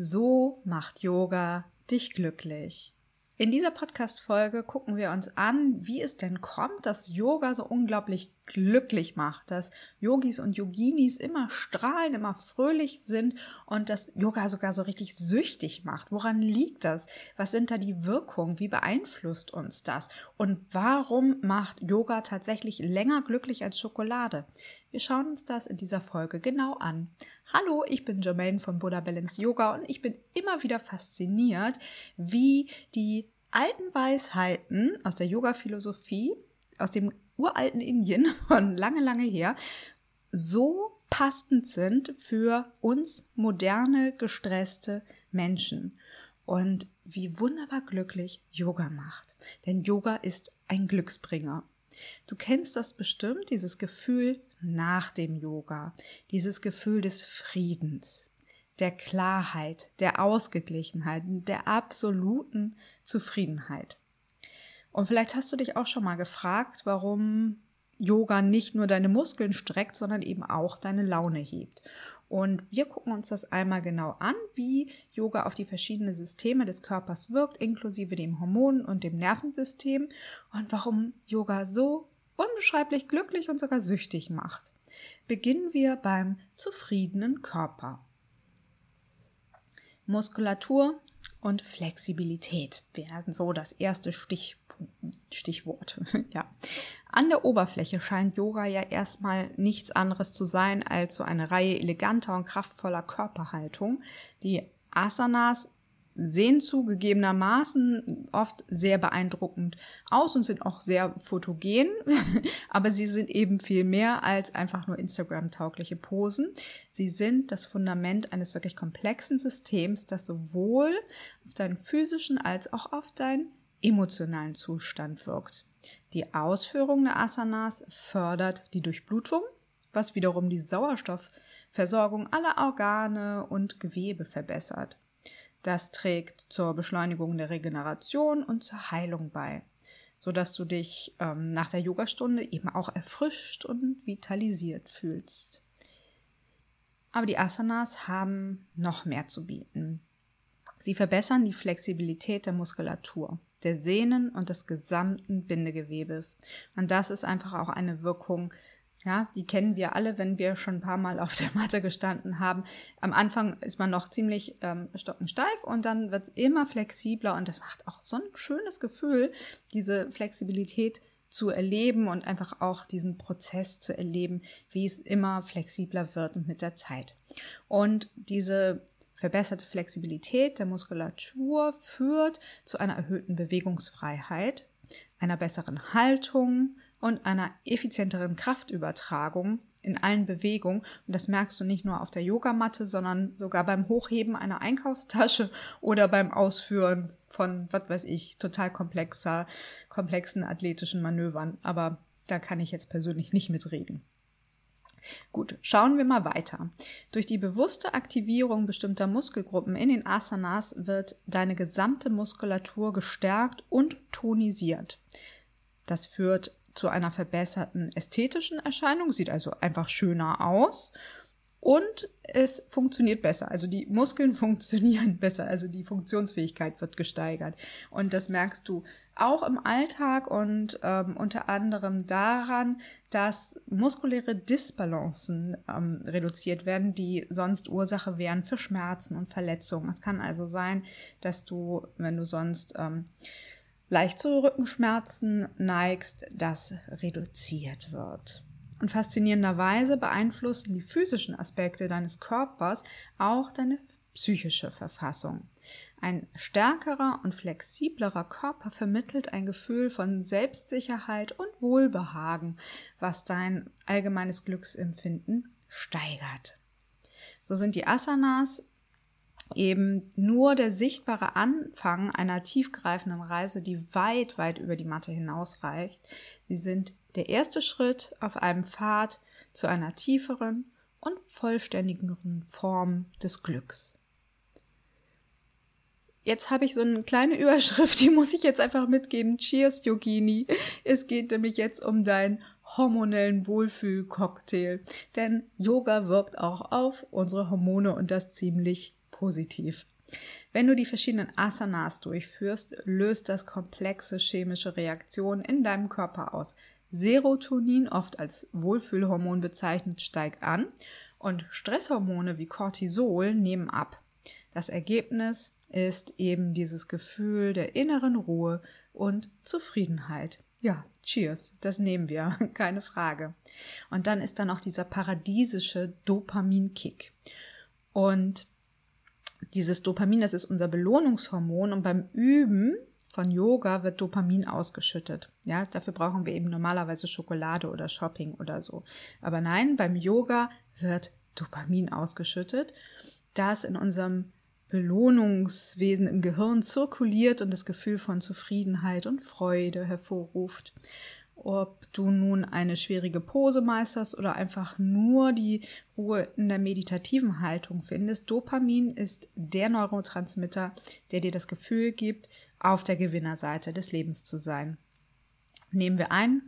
So macht Yoga dich glücklich. In dieser Podcast-Folge gucken wir uns an, wie es denn kommt, dass Yoga so unglaublich glücklich macht, dass Yogis und Yoginis immer strahlen, immer fröhlich sind und dass Yoga sogar so richtig süchtig macht. Woran liegt das? Was sind da die Wirkungen? Wie beeinflusst uns das? Und warum macht Yoga tatsächlich länger glücklich als Schokolade? Wir schauen uns das in dieser Folge genau an. Hallo, ich bin Jermaine von Buddha Balance Yoga und ich bin immer wieder fasziniert, wie die alten Weisheiten aus der Yoga-Philosophie, aus dem uralten Indien von lange, lange her, so passend sind für uns moderne, gestresste Menschen. Und wie wunderbar glücklich Yoga macht. Denn Yoga ist ein Glücksbringer. Du kennst das bestimmt, dieses Gefühl nach dem Yoga, dieses Gefühl des Friedens, der Klarheit, der Ausgeglichenheit, der absoluten Zufriedenheit. Und vielleicht hast du dich auch schon mal gefragt, warum Yoga nicht nur deine Muskeln streckt, sondern eben auch deine Laune hebt. Und wir gucken uns das einmal genau an, wie Yoga auf die verschiedenen Systeme des Körpers wirkt, inklusive dem Hormonen und dem Nervensystem und warum Yoga so unbeschreiblich glücklich und sogar süchtig macht. Beginnen wir beim zufriedenen Körper. Muskulatur und Flexibilität wären so das erste Stich, Stichwort. ja. An der Oberfläche scheint Yoga ja erstmal nichts anderes zu sein als so eine Reihe eleganter und kraftvoller Körperhaltung, die Asanas sehen zugegebenermaßen oft sehr beeindruckend aus und sind auch sehr fotogen, aber sie sind eben viel mehr als einfach nur Instagram-taugliche Posen. Sie sind das Fundament eines wirklich komplexen Systems, das sowohl auf deinen physischen als auch auf deinen emotionalen Zustand wirkt. Die Ausführung der Asanas fördert die Durchblutung, was wiederum die Sauerstoffversorgung aller Organe und Gewebe verbessert. Das trägt zur Beschleunigung der Regeneration und zur Heilung bei, sodass du dich ähm, nach der Yogastunde eben auch erfrischt und vitalisiert fühlst. Aber die Asanas haben noch mehr zu bieten. Sie verbessern die Flexibilität der Muskulatur, der Sehnen und des gesamten Bindegewebes. Und das ist einfach auch eine Wirkung, ja, die kennen wir alle, wenn wir schon ein paar Mal auf der Matte gestanden haben. Am Anfang ist man noch ziemlich ähm, stockensteif und dann wird es immer flexibler und das macht auch so ein schönes Gefühl, diese Flexibilität zu erleben und einfach auch diesen Prozess zu erleben, wie es immer flexibler wird mit der Zeit. Und diese verbesserte Flexibilität der Muskulatur führt zu einer erhöhten Bewegungsfreiheit, einer besseren Haltung, und einer effizienteren Kraftübertragung in allen Bewegungen. Und das merkst du nicht nur auf der Yogamatte, sondern sogar beim Hochheben einer Einkaufstasche oder beim Ausführen von, was weiß ich, total komplexer, komplexen athletischen Manövern. Aber da kann ich jetzt persönlich nicht mitreden. Gut, schauen wir mal weiter. Durch die bewusste Aktivierung bestimmter Muskelgruppen in den Asanas wird deine gesamte Muskulatur gestärkt und tonisiert. Das führt zu einer verbesserten ästhetischen Erscheinung, sieht also einfach schöner aus und es funktioniert besser. Also die Muskeln funktionieren besser, also die Funktionsfähigkeit wird gesteigert. Und das merkst du auch im Alltag und ähm, unter anderem daran, dass muskuläre Disbalancen ähm, reduziert werden, die sonst Ursache wären für Schmerzen und Verletzungen. Es kann also sein, dass du, wenn du sonst ähm, leicht zu Rückenschmerzen neigst, das reduziert wird. Und faszinierenderweise beeinflussen die physischen Aspekte deines Körpers auch deine psychische Verfassung. Ein stärkerer und flexiblerer Körper vermittelt ein Gefühl von Selbstsicherheit und Wohlbehagen, was dein allgemeines Glücksempfinden steigert. So sind die Asanas eben nur der sichtbare Anfang einer tiefgreifenden Reise, die weit, weit über die Matte hinausreicht. Sie sind der erste Schritt auf einem Pfad zu einer tieferen und vollständigeren Form des Glücks. Jetzt habe ich so eine kleine Überschrift, die muss ich jetzt einfach mitgeben. Cheers, Yogini. Es geht nämlich jetzt um deinen hormonellen Wohlfühlcocktail. Denn Yoga wirkt auch auf unsere Hormone und das ziemlich positiv. Wenn du die verschiedenen Asanas durchführst, löst das komplexe chemische Reaktionen in deinem Körper aus. Serotonin, oft als Wohlfühlhormon bezeichnet, steigt an und Stresshormone wie Cortisol nehmen ab. Das Ergebnis ist eben dieses Gefühl der inneren Ruhe und Zufriedenheit. Ja, cheers, das nehmen wir, keine Frage. Und dann ist dann auch dieser paradiesische Dopaminkick. Und dieses Dopamin, das ist unser Belohnungshormon und beim Üben von Yoga wird Dopamin ausgeschüttet. Ja, dafür brauchen wir eben normalerweise Schokolade oder Shopping oder so. Aber nein, beim Yoga wird Dopamin ausgeschüttet, das in unserem Belohnungswesen im Gehirn zirkuliert und das Gefühl von Zufriedenheit und Freude hervorruft. Ob du nun eine schwierige Pose meisterst oder einfach nur die Ruhe in der meditativen Haltung findest, Dopamin ist der Neurotransmitter, der dir das Gefühl gibt, auf der Gewinnerseite des Lebens zu sein. Nehmen wir ein,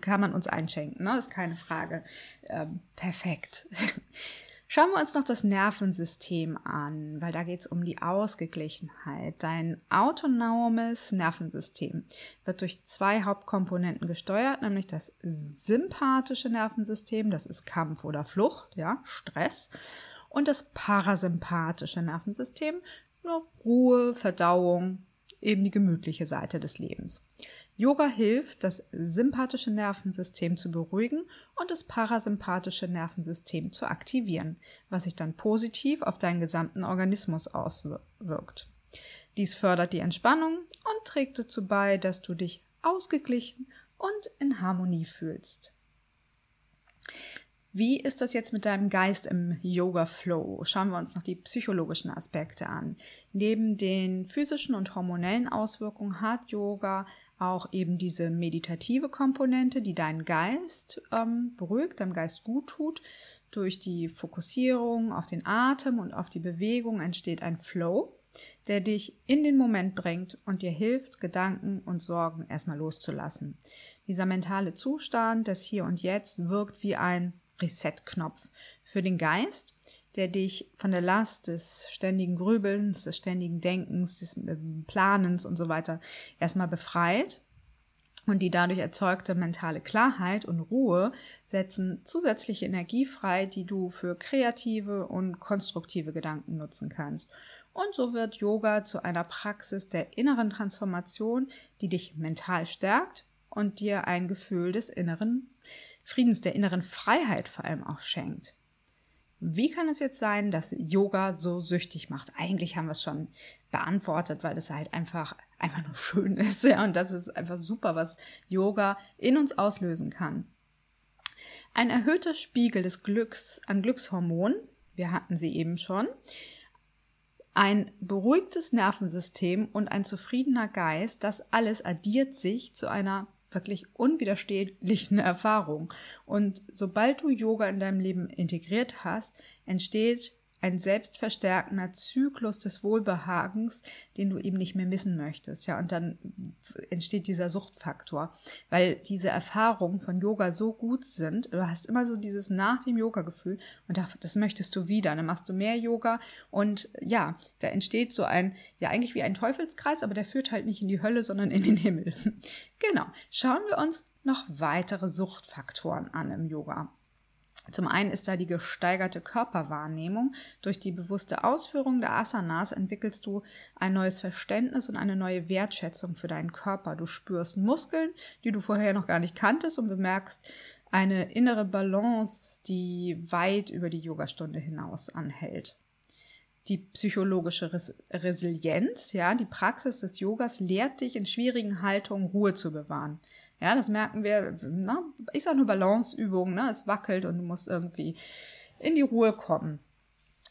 kann man uns einschenken, ne? ist keine Frage. Ähm, perfekt. Schauen wir uns noch das Nervensystem an, weil da geht es um die Ausgeglichenheit. Dein autonomes Nervensystem wird durch zwei Hauptkomponenten gesteuert, nämlich das sympathische Nervensystem, das ist Kampf oder Flucht, ja, Stress, und das parasympathische Nervensystem, Ruhe, Verdauung, eben die gemütliche Seite des Lebens. Yoga hilft, das sympathische Nervensystem zu beruhigen und das parasympathische Nervensystem zu aktivieren, was sich dann positiv auf deinen gesamten Organismus auswirkt. Dies fördert die Entspannung und trägt dazu bei, dass du dich ausgeglichen und in Harmonie fühlst. Wie ist das jetzt mit deinem Geist im Yoga Flow? Schauen wir uns noch die psychologischen Aspekte an. Neben den physischen und hormonellen Auswirkungen hat Yoga auch eben diese meditative Komponente, die deinen Geist ähm, beruhigt, deinem Geist gut tut. Durch die Fokussierung auf den Atem und auf die Bewegung entsteht ein Flow, der dich in den Moment bringt und dir hilft, Gedanken und Sorgen erstmal loszulassen. Dieser mentale Zustand des Hier und Jetzt wirkt wie ein Reset-Knopf für den Geist, der dich von der Last des ständigen Grübelns, des ständigen Denkens, des ähm, Planens und so weiter erstmal befreit. Und die dadurch erzeugte mentale Klarheit und Ruhe setzen zusätzliche Energie frei, die du für kreative und konstruktive Gedanken nutzen kannst. Und so wird Yoga zu einer Praxis der inneren Transformation, die dich mental stärkt und dir ein Gefühl des inneren Friedens, der inneren Freiheit vor allem auch schenkt. Wie kann es jetzt sein, dass Yoga so süchtig macht? Eigentlich haben wir es schon beantwortet, weil es halt einfach, einfach nur schön ist. Ja, und das ist einfach super, was Yoga in uns auslösen kann. Ein erhöhter Spiegel des Glücks an Glückshormonen, wir hatten sie eben schon, ein beruhigtes Nervensystem und ein zufriedener Geist, das alles addiert sich zu einer wirklich unwiderstehlichen Erfahrung. Und sobald du Yoga in deinem Leben integriert hast, entsteht ein selbstverstärkender Zyklus des Wohlbehagens, den du eben nicht mehr missen möchtest. Ja, und dann entsteht dieser Suchtfaktor, weil diese Erfahrungen von Yoga so gut sind. Du hast immer so dieses nach dem Yoga-Gefühl und das möchtest du wieder. Dann machst du mehr Yoga und ja, da entsteht so ein, ja, eigentlich wie ein Teufelskreis, aber der führt halt nicht in die Hölle, sondern in den Himmel. genau. Schauen wir uns noch weitere Suchtfaktoren an im Yoga. Zum einen ist da die gesteigerte Körperwahrnehmung. Durch die bewusste Ausführung der Asanas entwickelst du ein neues Verständnis und eine neue Wertschätzung für deinen Körper. Du spürst Muskeln, die du vorher noch gar nicht kanntest und bemerkst eine innere Balance, die weit über die Yogastunde hinaus anhält. Die psychologische Res Resilienz, ja, die Praxis des Yogas lehrt dich in schwierigen Haltungen Ruhe zu bewahren. Ja, das merken wir, na, ich sage nur Balanceübungen, ne? es wackelt und du musst irgendwie in die Ruhe kommen.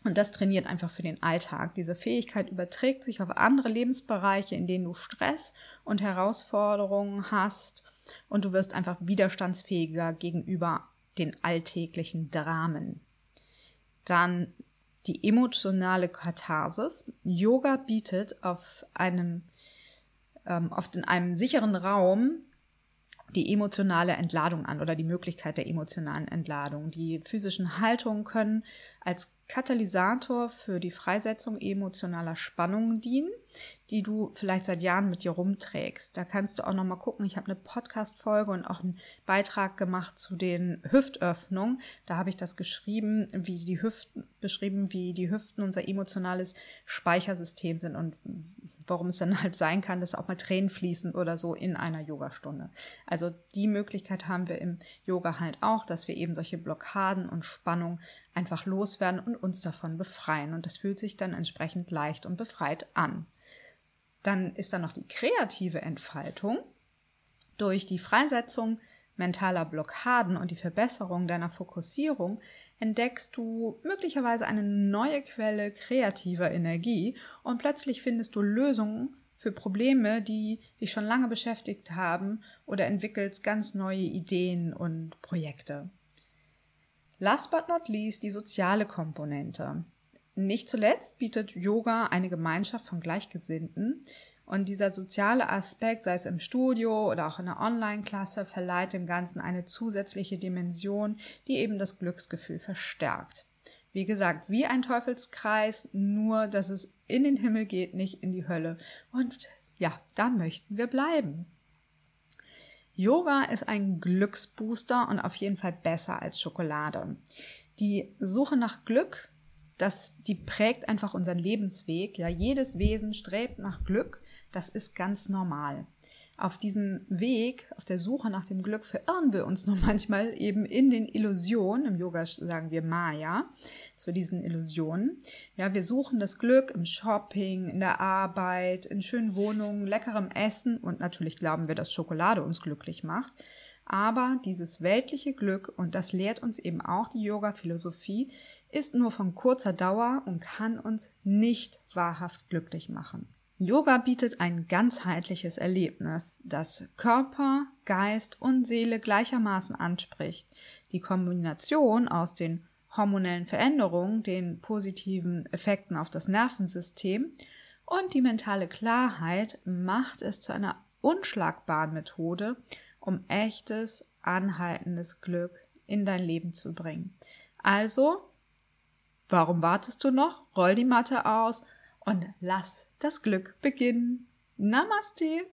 Und das trainiert einfach für den Alltag. Diese Fähigkeit überträgt sich auf andere Lebensbereiche, in denen du Stress und Herausforderungen hast und du wirst einfach widerstandsfähiger gegenüber den alltäglichen Dramen. Dann die emotionale Katharsis. Yoga bietet auf einem, ähm, oft in einem sicheren Raum die emotionale Entladung an oder die Möglichkeit der emotionalen Entladung. Die physischen Haltungen können als Katalysator für die Freisetzung emotionaler Spannungen dienen, die du vielleicht seit Jahren mit dir rumträgst. Da kannst du auch noch mal gucken. Ich habe eine Podcast-Folge und auch einen Beitrag gemacht zu den Hüftöffnungen. Da habe ich das geschrieben, wie die Hüften beschrieben, wie die Hüften unser emotionales Speichersystem sind und warum es dann halt sein kann, dass auch mal Tränen fließen oder so in einer Yogastunde. Also die Möglichkeit haben wir im Yoga halt auch, dass wir eben solche Blockaden und Spannungen einfach loswerden und uns davon befreien. Und das fühlt sich dann entsprechend leicht und befreit an. Dann ist da noch die kreative Entfaltung. Durch die Freisetzung mentaler Blockaden und die Verbesserung deiner Fokussierung entdeckst du möglicherweise eine neue Quelle kreativer Energie und plötzlich findest du Lösungen für Probleme, die dich schon lange beschäftigt haben oder entwickelst ganz neue Ideen und Projekte. Last but not least die soziale Komponente. Nicht zuletzt bietet Yoga eine Gemeinschaft von Gleichgesinnten und dieser soziale Aspekt, sei es im Studio oder auch in der Online-Klasse, verleiht dem Ganzen eine zusätzliche Dimension, die eben das Glücksgefühl verstärkt. Wie gesagt, wie ein Teufelskreis, nur dass es in den Himmel geht, nicht in die Hölle. Und ja, da möchten wir bleiben. Yoga ist ein Glücksbooster und auf jeden Fall besser als Schokolade. Die Suche nach Glück, das, die prägt einfach unseren Lebensweg. Ja, jedes Wesen strebt nach Glück. Das ist ganz normal auf diesem Weg, auf der Suche nach dem Glück, verirren wir uns nur manchmal eben in den Illusionen. Im Yoga sagen wir Maya, zu diesen Illusionen. Ja, wir suchen das Glück im Shopping, in der Arbeit, in schönen Wohnungen, leckerem Essen und natürlich glauben wir, dass Schokolade uns glücklich macht. Aber dieses weltliche Glück, und das lehrt uns eben auch die Yoga-Philosophie, ist nur von kurzer Dauer und kann uns nicht wahrhaft glücklich machen. Yoga bietet ein ganzheitliches Erlebnis, das Körper, Geist und Seele gleichermaßen anspricht. Die Kombination aus den hormonellen Veränderungen, den positiven Effekten auf das Nervensystem und die mentale Klarheit macht es zu einer unschlagbaren Methode, um echtes, anhaltendes Glück in dein Leben zu bringen. Also, warum wartest du noch? Roll die Matte aus und lass das Glück beginnen. Namaste.